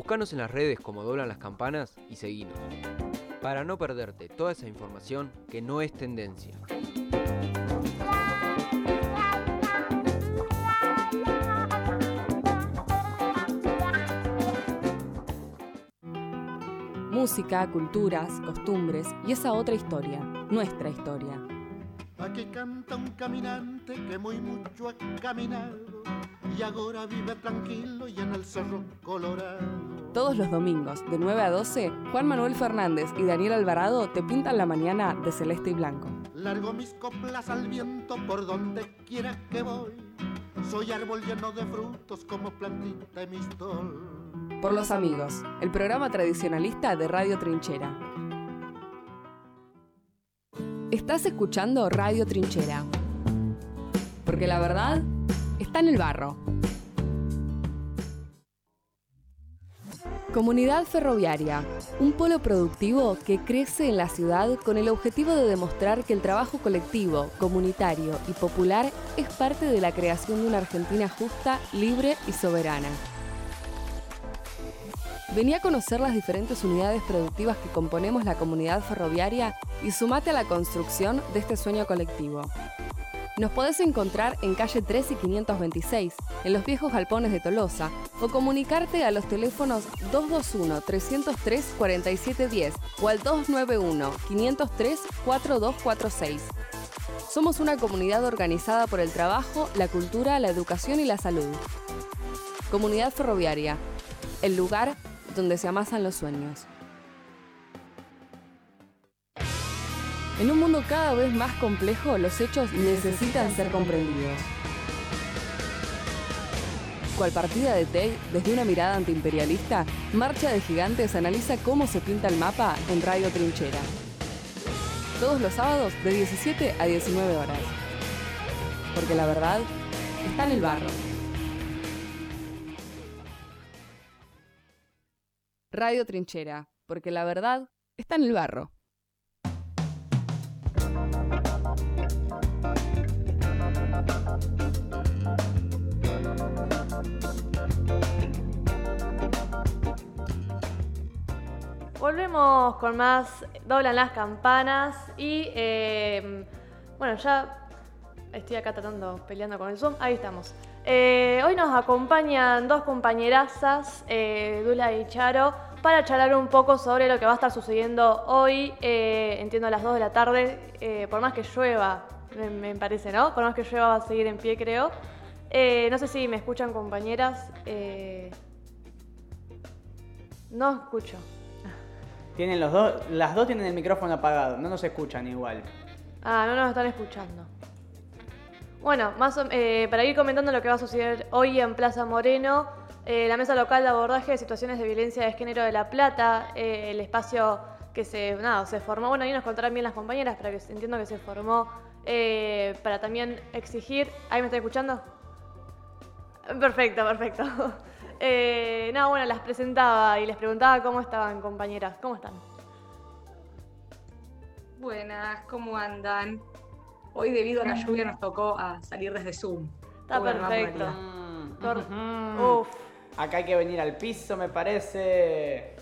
Buscanos en las redes como doblan las campanas y seguinos. Para no perderte toda esa información que no es tendencia. Música, culturas, costumbres y esa otra historia, nuestra historia. Aquí canta un caminante que muy mucho ha caminado y ahora vive tranquilo y en el cerro colorado. Todos los domingos, de 9 a 12, Juan Manuel Fernández y Daniel Alvarado te pintan la mañana de celeste y blanco. Largo mis coplas al viento por donde quiera que voy. Soy árbol lleno de frutos como plantita y mistol. Por los amigos, el programa tradicionalista de Radio Trinchera. Estás escuchando Radio Trinchera. Porque la verdad está en el barro. Comunidad Ferroviaria, un polo productivo que crece en la ciudad con el objetivo de demostrar que el trabajo colectivo, comunitario y popular es parte de la creación de una Argentina justa, libre y soberana. Vení a conocer las diferentes unidades productivas que componemos la comunidad ferroviaria y sumate a la construcción de este sueño colectivo. Nos podés encontrar en calle 3 y 526, en los viejos galpones de Tolosa, o comunicarte a los teléfonos 221-303-4710 o al 291-503-4246. Somos una comunidad organizada por el trabajo, la cultura, la educación y la salud. Comunidad Ferroviaria, el lugar donde se amasan los sueños. En un mundo cada vez más complejo, los hechos necesitan ser comprendidos. Cual partida de TEG, desde una mirada antiimperialista, Marcha de Gigantes analiza cómo se pinta el mapa en Radio Trinchera. Todos los sábados de 17 a 19 horas. Porque la verdad está en el barro. Radio Trinchera, porque la verdad está en el barro. Volvemos con más Doblan las campanas y eh, bueno, ya estoy acá tratando, peleando con el Zoom, ahí estamos. Eh, hoy nos acompañan dos compañerazas, eh, Dula y Charo, para charlar un poco sobre lo que va a estar sucediendo hoy, eh, entiendo a las 2 de la tarde, por más que llueva, me, parece, ¿no? Por más que llueva va a seguir en pie, creo. No sé si me escuchan compañeras. No escucho. Tienen los dos, las dos tienen el micrófono apagado, no nos escuchan igual. Ah, no nos están escuchando. Bueno, más o- eh, para ir comentando lo que va a suceder hoy en Plaza Moreno, eh, la mesa local de abordaje de situaciones de violencia de género de La Plata, eh, el espacio que se, nada, se formó, bueno, ahí nos contarán bien las compañeras, pero que entiendo que se formó eh, para también exigir. ¿Ahí me está escuchando? Perfecto, perfecto. Eh, no, bueno, las presentaba y les preguntaba cómo estaban, compañeras. ¿Cómo están? Buenas, ¿cómo andan? Hoy debido a la lluvia nos tocó a salir desde Zoom. Está Una perfecto. Ujú. Uf. Acá hay que venir al piso, me parece.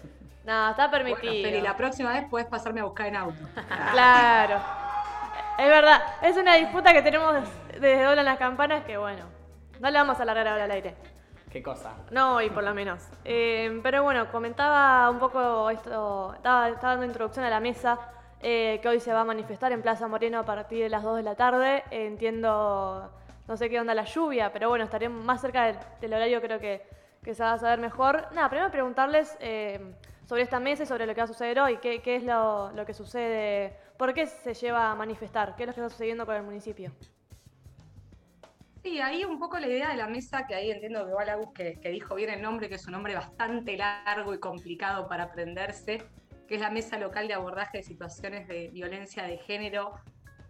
No, está Bueno, permitido. Feli, la próxima vez puedes pasarme a buscar en auto. Claro. Es verdad, es una disputa que tenemos desde Doblan las Campanas que, bueno, no la vamos a alargar ahora al aire. ¿Qué cosa? No hoy, por lo menos. Eh, pero bueno, comentaba un poco esto, estaba, estaba dando introducción a la mesa eh, que hoy se va a manifestar en Plaza Moreno a partir de las 2 de la tarde. Eh, entiendo, no sé qué onda la lluvia, pero bueno, estaremos más cerca del, del horario, creo que, que se va a saber mejor. Nada, primero preguntarles eh, sobre esta mesa y sobre lo que va a suceder hoy, qué, qué es lo, lo que sucede, por qué se lleva a manifestar, qué es lo que está sucediendo con el municipio. Sí, ahí un poco la idea de la mesa, que ahí entiendo que igual Agus que, que dijo bien el nombre, que es un nombre bastante largo y complicado para aprenderse, que es la Mesa Local de Abordaje de Situaciones de Violencia de Género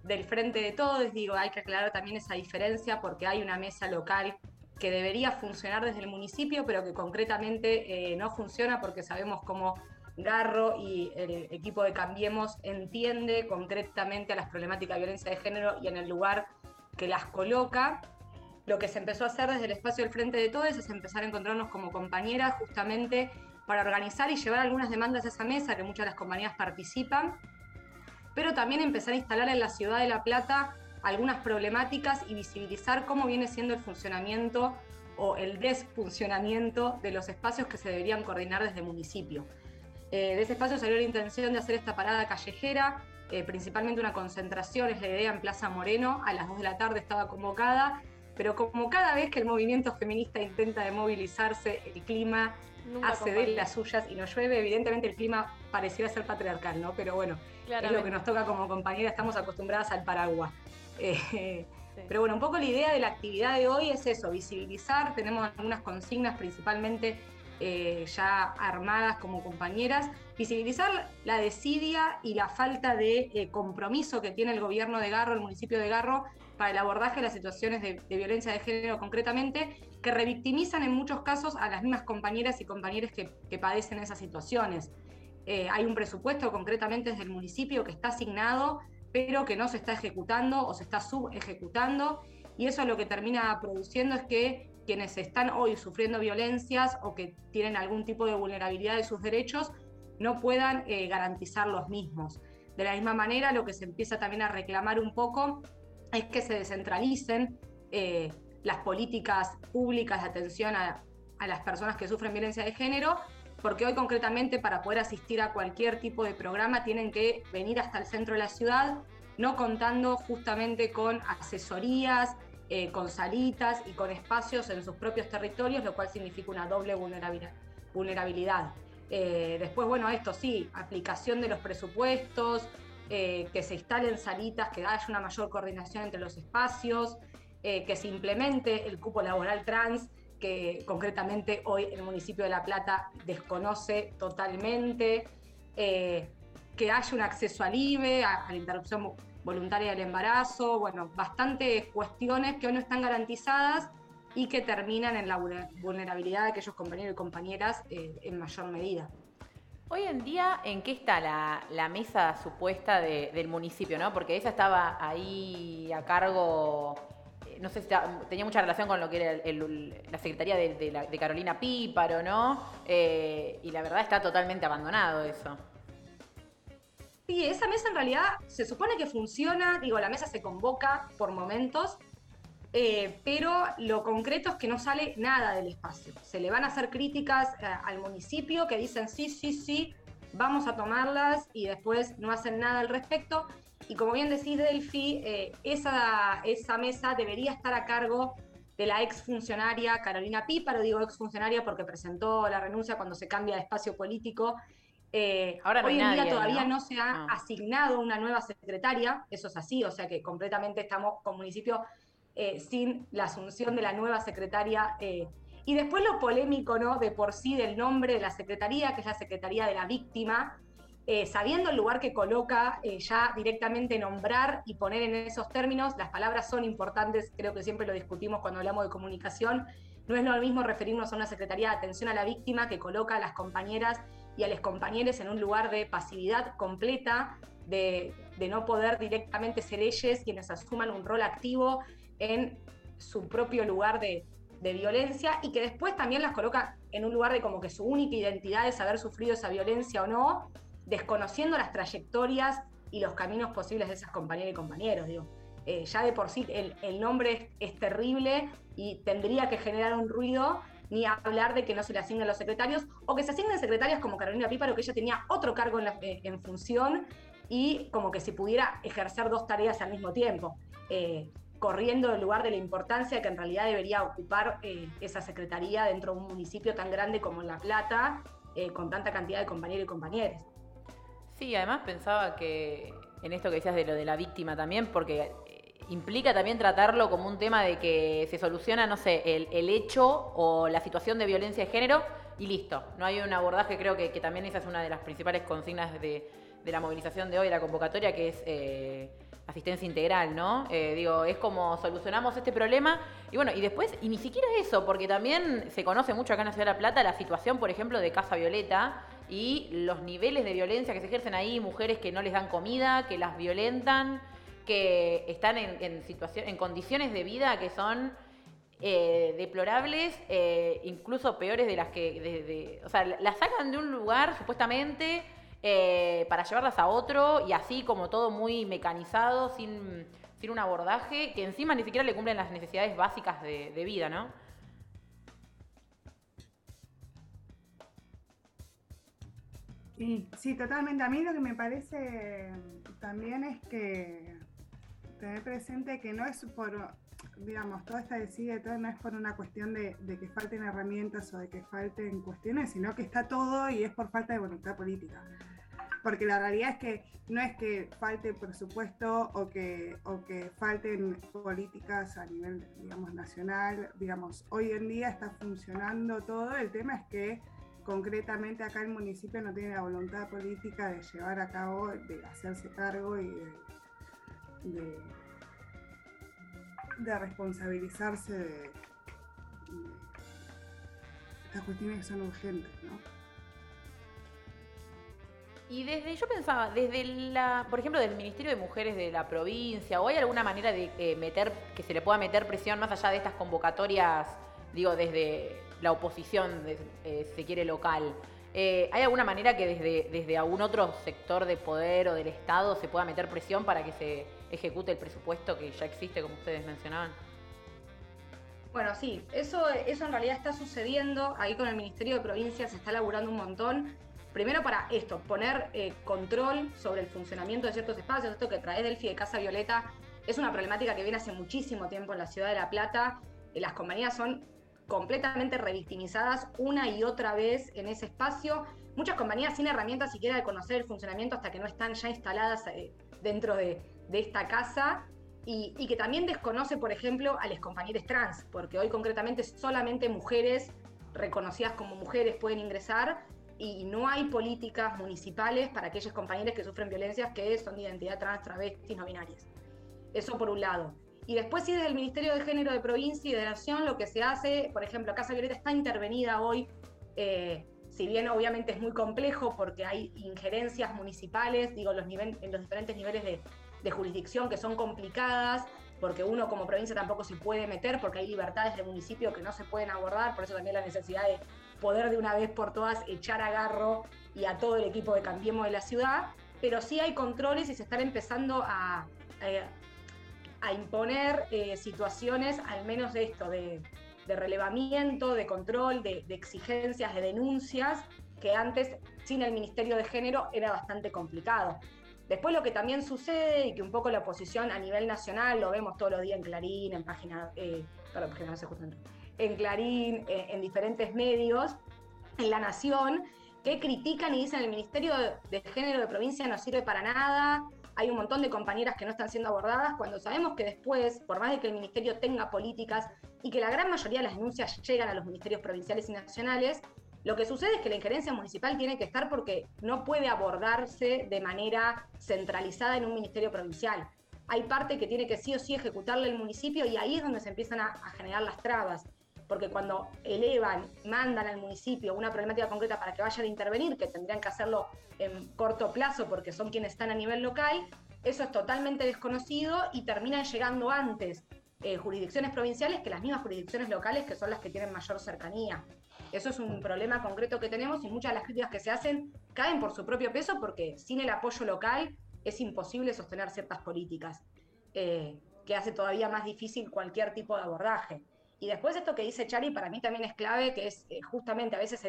del Frente de Todos. Digo, hay que aclarar también esa diferencia porque hay una mesa local que debería funcionar desde el municipio, pero que concretamente eh, no funciona porque sabemos cómo Garro y el equipo de Cambiemos entiende concretamente a las problemáticas de violencia de género y en el lugar que las coloca. Lo que se empezó a hacer desde el espacio del Frente de Todos es empezar a encontrarnos como compañeras justamente para organizar y llevar algunas demandas a esa mesa, que muchas de las compañías participan, pero también empezar a instalar en la ciudad de La Plata algunas problemáticas y visibilizar cómo viene siendo el funcionamiento o el desfuncionamiento de los espacios que se deberían coordinar desde el municipio. Eh, de ese espacio salió la intención de hacer esta parada callejera, eh, principalmente una concentración, es la idea, en Plaza Moreno, a las 2 de la tarde estaba convocada, pero como cada vez que el movimiento feminista intenta de movilizarse, el clima hace de las suyas y no llueve, evidentemente el clima pareciera ser patriarcal, ¿no? Pero bueno, es lo que nos toca como compañera, estamos acostumbradas al paraguas. Eh, pero bueno, un poco la idea de la actividad de hoy es eso, visibilizar, tenemos algunas consignas principalmente eh, ya armadas como compañeras, visibilizar la desidia y la falta de eh, compromiso que tiene el gobierno de Garro, el municipio de Garro, para el abordaje de las situaciones de, violencia de género concretamente, que revictimizan en muchos casos a las mismas compañeras y compañeros que, padecen esas situaciones. Eh, hay un presupuesto concretamente desde el municipio que está asignado, pero que no se está ejecutando o se está subejecutando, y eso lo que termina produciendo es que quienes están hoy sufriendo violencias o que tienen algún tipo de vulnerabilidad de sus derechos no puedan eh, garantizar los mismos. De la misma manera, lo que se empieza también a reclamar un poco es que se descentralicen eh, las políticas públicas de atención a, a las personas que sufren violencia de género, porque hoy concretamente para poder asistir a cualquier tipo de programa tienen que venir hasta el centro de la ciudad, no contando justamente con asesorías, eh, con salitas y con espacios en sus propios territorios, lo cual significa una doble vulnerabilidad. Eh, después, bueno, esto sí, aplicación de los presupuestos, eh, que se instalen salitas, que haya una mayor coordinación entre los espacios, que se implemente el cupo laboral trans, que concretamente hoy el municipio de La Plata desconoce totalmente, que haya un acceso al IBE, a la interrupción voluntaria del embarazo, bueno, bastantes cuestiones que hoy no están garantizadas y que terminan en la vulnerabilidad de aquellos compañeros y compañeras eh, en mayor medida. Hoy en día, ¿en qué está la, mesa supuesta del municipio? ¿no? Porque esa estaba ahí a cargo, eh, no sé si tenía mucha relación con lo que era la Secretaría de, Carolina Píparo, ¿no? Eh, y la verdad está totalmente abandonado eso. Sí, esa mesa en realidad se supone que funciona, digo, la mesa se convoca por momentos, eh, pero lo concreto es que no sale nada del espacio. Se le van a hacer críticas eh, al municipio que dicen sí, sí, sí, vamos a tomarlas y después no hacen nada al respecto. Y como bien decís, Delphi, eh, esa, esa mesa debería estar a cargo de la exfuncionaria Carolina Píparo, digo exfuncionaria porque presentó la renuncia cuando se cambia de espacio político eh, Ahora hoy en día todavía ¿no? se ha ah. asignado una nueva secretaria, eso es así, o sea que completamente estamos con municipio eh, sin la asunción de la nueva secretaria. Eh, y después lo polémico, ¿no? De por sí del nombre de la secretaría, que es la Secretaría de la Víctima, sabiendo el lugar que coloca, ya directamente nombrar y poner en esos términos, las palabras son importantes, creo que siempre lo discutimos cuando hablamos de comunicación, no es lo mismo referirnos a una Secretaría de Atención a la Víctima que coloca a las compañeras y a los compañeros en un lugar de pasividad completa, de, no poder directamente ser ellos quienes asuman un rol activo en su propio lugar de, violencia y que después también las coloca en un lugar de como que su única identidad es haber sufrido esa violencia o no, desconociendo las trayectorias y los caminos posibles de esas compañeras y compañeros. Digo. Eh, ya de por sí el, nombre es, terrible y tendría que generar un ruido ni hablar de que no se le asignen los secretarios, o que se asignen secretarias como Carolina Píparo, que ella tenía otro cargo en, eh, función y como que si pudiera ejercer dos tareas al mismo tiempo, eh, corriendo el lugar de la importancia que en realidad debería ocupar eh, esa secretaría dentro de un municipio tan grande como La Plata, con tanta cantidad de compañeros y compañeras. Sí, además pensaba que en esto que decías de lo de la víctima también, porque implica también tratarlo como un tema de que se soluciona, no sé, el, hecho o la situación de violencia de género y listo. No hay un abordaje, creo que, también esa es una de las principales consignas de, la movilización de hoy, de la convocatoria, que es eh, asistencia integral, ¿no? Eh, digo, es como solucionamos este problema y bueno, y después, y ni siquiera eso, porque también se conoce mucho acá en la Ciudad de La Plata la situación, por ejemplo, de Casa Violeta y los niveles de violencia que se ejercen ahí, mujeres que no les dan comida, que las violentan que están en, situación, en condiciones de vida que son eh, deplorables, eh, incluso peores de las que, o sea, las sacan de un lugar supuestamente eh, para llevarlas a otro y así como todo muy mecanizado, sin, sin un abordaje, que encima ni siquiera le cumplen las necesidades básicas de, vida, ¿no? Sí, totalmente. A mí lo que me parece también es que tener presente que no es por, digamos, todo esta decide, todo no es por una cuestión de que falten herramientas o de que falten cuestiones, sino que está todo y es por falta de voluntad política. Porque la realidad es que no es que falte presupuesto o que, o que falten políticas a nivel, digamos, nacional. Digamos, hoy en día está funcionando todo. El tema es que concretamente acá el municipio no tiene la voluntad política de llevar a cabo, de hacerse cargo y de, responsabilizarse de, de estas cuestiones que son urgentes, ¿no? Y desde, yo pensaba, desde la, por ejemplo, del Ministerio de Mujeres de la provincia, ¿o hay alguna manera de eh, meter, que se le pueda meter presión más allá de estas convocatorias, digo, desde la oposición, eh, se quiere, local? Eh, ¿Hay alguna manera que desde, desde algún otro sector de poder o del Estado se pueda meter presión para que se ejecute el presupuesto que ya existe, como ustedes mencionaban? Bueno, sí, eso, eso en realidad está sucediendo. Ahí con el Ministerio de Provincias se está laburando un montón. Primero para esto, poner eh, control sobre el funcionamiento de ciertos espacios. Esto que trae Delphi de Casa Violeta es una problemática que viene hace muchísimo tiempo en la ciudad de La Plata. Las compañías son completamente revictimizadas una y otra vez en ese espacio. Muchas compañías sin herramientas siquiera de conocer el funcionamiento hasta que no están ya instaladas eh, dentro de, esta casa y, que también desconoce, por ejemplo, a los compañeros trans, porque hoy concretamente solamente mujeres reconocidas como mujeres pueden ingresar y no hay políticas municipales para aquellos compañeros que sufren violencias que son de identidad trans, travestis, no binarias. Eso por un lado. Y después sí desde el Ministerio de Género de Provincia y de Nación lo que se hace, por ejemplo, Casa Violeta está intervenida hoy, eh, si bien obviamente es muy complejo porque hay injerencias municipales, digo, los en los diferentes niveles de, de jurisdicción que son complicadas, porque uno como provincia tampoco se puede meter, porque hay libertades de municipio que no se pueden abordar, por eso también la necesidad de poder de una vez por todas echar a Garro y a todo el equipo de Cambiemos de la ciudad, pero sí hay controles y se están empezando a, a imponer eh, situaciones, al menos de esto, de, relevamiento, de control, de, exigencias, de denuncias, que antes sin el Ministerio de Género era bastante complicado. Después lo que también sucede y que un poco la oposición a nivel nacional, lo vemos todos los días en Clarín, en página, eh, perdón, no justo en- en Clarín, eh, en diferentes medios, en La Nación, que critican y dicen el Ministerio de, Género de provincia no sirve para nada, hay un montón de compañeras que no están siendo abordadas, cuando sabemos que después, por más de que el Ministerio tenga políticas y que la gran mayoría de las denuncias llegan a los ministerios provinciales y nacionales, lo que sucede es que la injerencia municipal tiene que estar porque no puede abordarse de manera centralizada en un ministerio provincial. Hay parte que tiene que sí o sí ejecutarle el municipio y ahí es donde se empiezan a generar las trabas. Porque cuando elevan, mandan al municipio una problemática concreta para que vayan a intervenir, que tendrían que hacerlo en corto plazo porque son quienes están a nivel local, eso es totalmente desconocido y terminan llegando antes eh, jurisdicciones provinciales que las mismas jurisdicciones locales que son las que tienen mayor cercanía. Eso es un problema concreto que tenemos y muchas de las críticas que se hacen caen por su propio peso porque sin el apoyo local es imposible sostener ciertas políticas, eh, que hace todavía más difícil cualquier tipo de abordaje. Y después esto que dice Chari para mí también es clave, que es eh, justamente a veces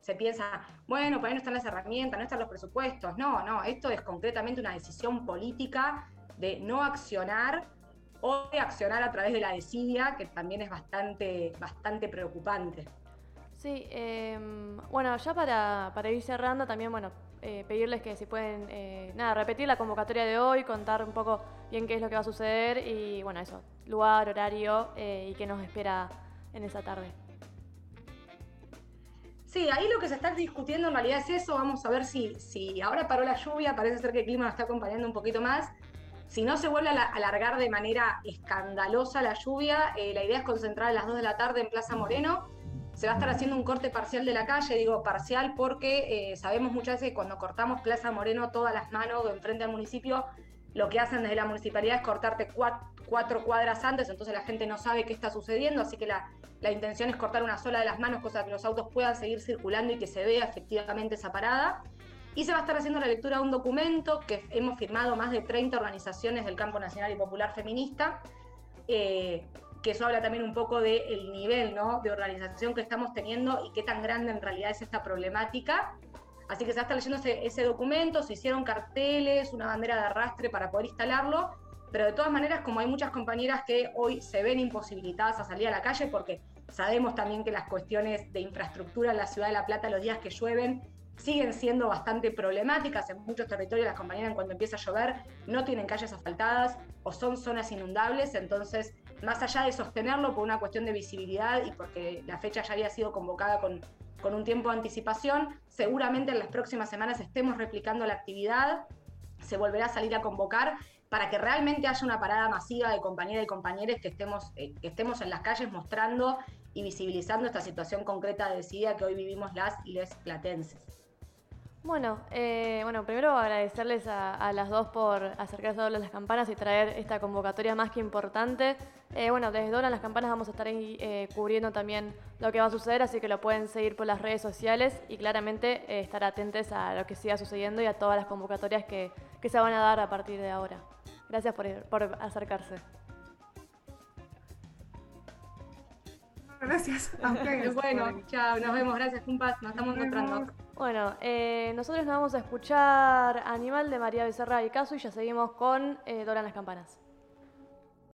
se, piensa, bueno, por ahí no están las herramientas, no están los presupuestos. No, no, esto es concretamente una decisión política de no accionar o de accionar a través de la desidia, que también es bastante, bastante preocupante. Sí, eh, bueno, ya para, para ir cerrando, también, bueno, eh, pedirles que si pueden, eh, nada, repetir la convocatoria de hoy, contar un poco bien qué es lo que va a suceder y, bueno, eso, lugar, horario eh, y qué nos espera en esa tarde. Sí, ahí lo que se está discutiendo en realidad es eso. Vamos a ver si, si ahora paró la lluvia, parece ser que el clima nos está acompañando un poquito más. Si no se vuelve a la- alargar de manera escandalosa la lluvia, la idea es concentrar a las 2 de la tarde en Plaza Moreno. Se va a estar haciendo un corte parcial de la calle, digo parcial porque eh, sabemos muchas veces que cuando cortamos Plaza Moreno todas las manos enfrente al municipio, lo que hacen desde la municipalidad es cortarte cuatro, cuadras antes, entonces la gente no sabe qué está sucediendo, así que la, la intención es cortar una sola de las manos, cosa que los autos puedan seguir circulando y que se vea efectivamente esa parada. Y se va a estar haciendo la lectura de un documento que hemos firmado más de 30 organizaciones del campo nacional y popular feminista, eh, que eso habla también un poco del nivel ¿no? de organización que estamos teniendo y qué tan grande en realidad es esta problemática. Así que se va a estar leyendo ese, documento, se hicieron carteles, una bandera de arrastre para poder instalarlo, pero de todas maneras, como hay muchas compañeras que hoy se ven imposibilitadas a salir a la calle, porque sabemos también que las cuestiones de infraestructura en la ciudad de La Plata los días que llueven siguen siendo bastante problemáticas. En muchos territorios las compañeras cuando empieza a llover no tienen calles asfaltadas o son zonas inundables, entonces más allá de sostenerlo por una cuestión de visibilidad y porque la fecha ya había sido convocada con, con un tiempo de anticipación, seguramente en las próximas semanas estemos replicando la actividad, se volverá a salir a convocar para que realmente haya una parada masiva de compañeras y compañeros que estemos, eh, que estemos en las calles mostrando y visibilizando esta situación concreta de SIDA que hoy vivimos las y les platenses. Bueno, eh, bueno, primero agradecerles a, las dos por acercarse a las campanas y traer esta convocatoria más que importante. Eh, bueno, desde Doblan las campanas vamos a estar ahí eh, cubriendo también lo que va a suceder, así que lo pueden seguir por las redes sociales y claramente estar atentos a lo que siga sucediendo y a todas las convocatorias que, se van a dar a partir de ahora. Gracias por, por acercarse. Gracias Bueno, chao, nos vemos. Gracias, Kumpas. Nos estamos encontrando. Bueno, eh, nosotros nos vamos a escuchar Animal de María Becerra y Caso y ya seguimos con eh, Dora en las Campanas.